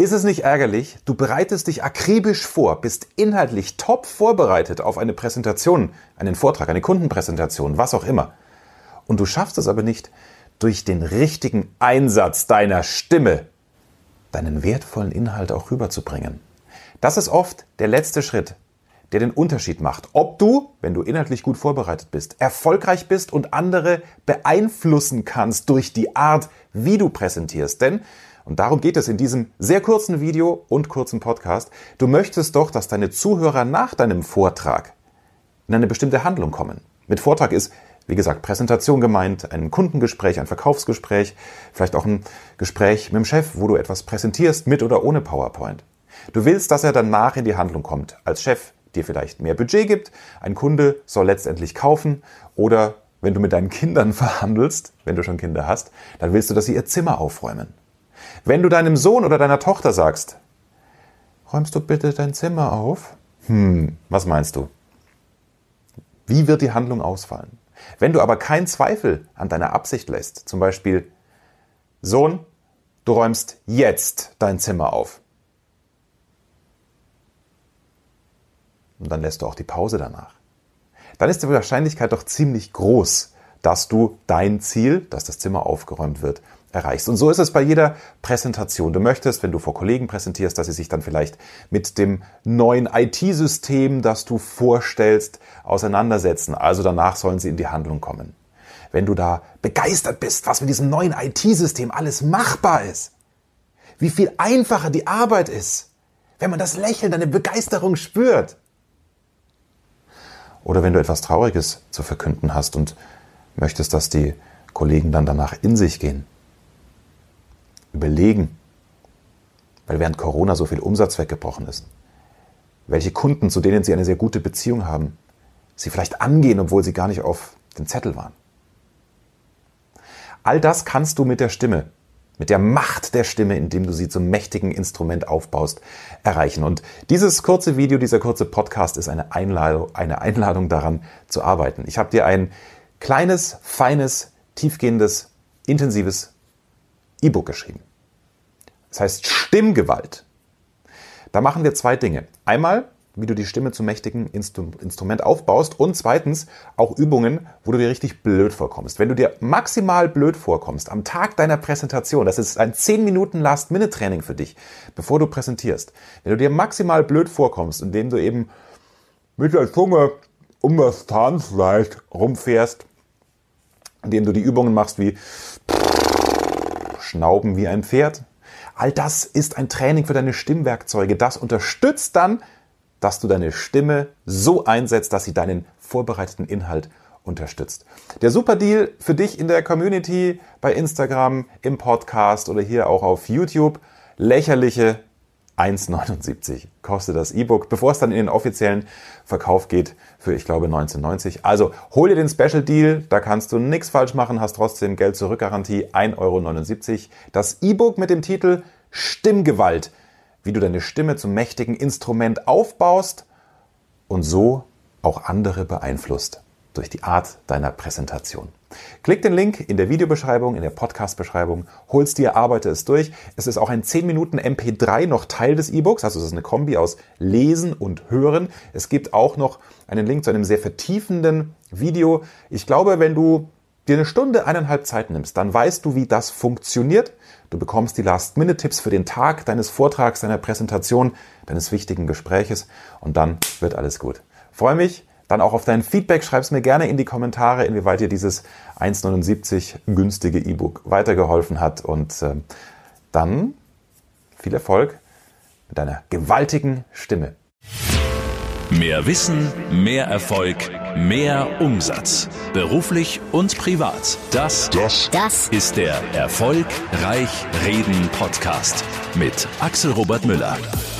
Ist es nicht ärgerlich? Du bereitest dich akribisch vor, bist inhaltlich top vorbereitet auf eine Präsentation, einen Vortrag, eine Kundenpräsentation, was auch immer. Und du schaffst es aber nicht, durch den richtigen Einsatz deiner Stimme deinen wertvollen Inhalt auch rüberzubringen. Das ist oft der letzte Schritt, der den Unterschied macht, ob du, wenn du inhaltlich gut vorbereitet bist, erfolgreich bist und andere beeinflussen kannst durch die Art, wie du präsentierst. Denn, und darum geht es in diesem sehr kurzen Video und kurzen Podcast, du möchtest doch, dass deine Zuhörer nach deinem Vortrag in eine bestimmte Handlung kommen. Mit Vortrag ist wie gesagt, Präsentation gemeint, ein Kundengespräch, ein Verkaufsgespräch, vielleicht auch ein Gespräch mit dem Chef, wo du etwas präsentierst, mit oder ohne PowerPoint. Du willst, dass er danach in die Handlung kommt. Als Chef dir vielleicht mehr Budget gibt, ein Kunde soll letztendlich kaufen oder wenn du mit deinen Kindern verhandelst, wenn du schon Kinder hast, dann willst du, dass sie ihr Zimmer aufräumen. Wenn du deinem Sohn oder deiner Tochter sagst, räumst du bitte dein Zimmer auf? Hm, was meinst du? Wie wird die Handlung ausfallen? Wenn du aber keinen Zweifel an deiner Absicht lässt, zum Beispiel, Sohn, du räumst jetzt dein Zimmer auf. Und dann lässt du auch die Pause danach. Dann ist die Wahrscheinlichkeit doch ziemlich groß, dass du dein Ziel, dass das Zimmer aufgeräumt wird, erreichst. Und so ist es bei jeder Präsentation. Du möchtest, wenn du vor Kollegen präsentierst, dass sie sich dann vielleicht mit dem neuen IT-System, das du vorstellst, auseinandersetzen. Also danach sollen sie in die Handlung kommen. Wenn du da begeistert bist, was mit diesem neuen IT-System alles machbar ist, wie viel einfacher die Arbeit ist, wenn man das Lächeln, deine Begeisterung spürt. Oder wenn du etwas Trauriges zu verkünden hast und möchtest, dass die Kollegen dann danach in sich gehen überlegen, weil während Corona so viel Umsatz weggebrochen ist, welche Kunden, zu denen sie eine sehr gute Beziehung haben, sie vielleicht angehen, obwohl sie gar nicht auf dem Zettel waren. All das kannst du mit der Stimme, mit der Macht der Stimme, indem du sie zum mächtigen Instrument aufbaust, erreichen. Und dieses kurze Video, dieser kurze Podcast ist eine Einladung, eine Einladung daran zu arbeiten. Ich habe dir ein kleines, feines, tiefgehendes, intensives E-Book geschrieben. Das heißt Stimmgewalt. Da machen wir zwei Dinge. Einmal, wie du die Stimme zum mächtigen Instru Instrument aufbaust und zweitens auch Übungen, wo du dir richtig blöd vorkommst. Wenn du dir maximal blöd vorkommst am Tag deiner Präsentation, das ist ein 10 Minuten Last-Minute-Training für dich, bevor du präsentierst. Wenn du dir maximal blöd vorkommst, indem du eben mit der Zunge um das Zahnfleisch rumfährst, indem du die Übungen machst wie Schnauben wie ein Pferd. All das ist ein Training für deine Stimmwerkzeuge. Das unterstützt dann, dass du deine Stimme so einsetzt, dass sie deinen vorbereiteten Inhalt unterstützt. Der super Deal für dich in der Community, bei Instagram, im Podcast oder hier auch auf YouTube. Lächerliche 1,79 kostet das E-Book, bevor es dann in den offiziellen Verkauf geht für, ich glaube, 19,90. Also hol dir den Special Deal, da kannst du nichts falsch machen, hast trotzdem Geld zurückgarantie, 1,79 Euro. Das E-Book mit dem Titel Stimmgewalt, wie du deine Stimme zum mächtigen Instrument aufbaust und so auch andere beeinflusst durch die Art deiner Präsentation. Klick den Link in der Videobeschreibung, in der Podcast-Beschreibung, holst dir, arbeite es durch. Es ist auch ein 10 Minuten MP3 noch Teil des E-Books, also es ist eine Kombi aus Lesen und Hören. Es gibt auch noch einen Link zu einem sehr vertiefenden Video. Ich glaube, wenn du dir eine Stunde, eineinhalb Zeit nimmst, dann weißt du, wie das funktioniert. Du bekommst die Last-Minute-Tipps für den Tag deines Vortrags, deiner Präsentation, deines wichtigen Gespräches und dann wird alles gut. freue mich, dann auch auf dein Feedback. Schreib es mir gerne in die Kommentare, inwieweit dir dieses 1,79 günstige E-Book weitergeholfen hat. Und äh, dann viel Erfolg mit deiner gewaltigen Stimme. Mehr Wissen, mehr Erfolg, mehr Umsatz. Beruflich und privat. Das, das, das ist der Erfolgreich Reden Podcast mit Axel Robert Müller.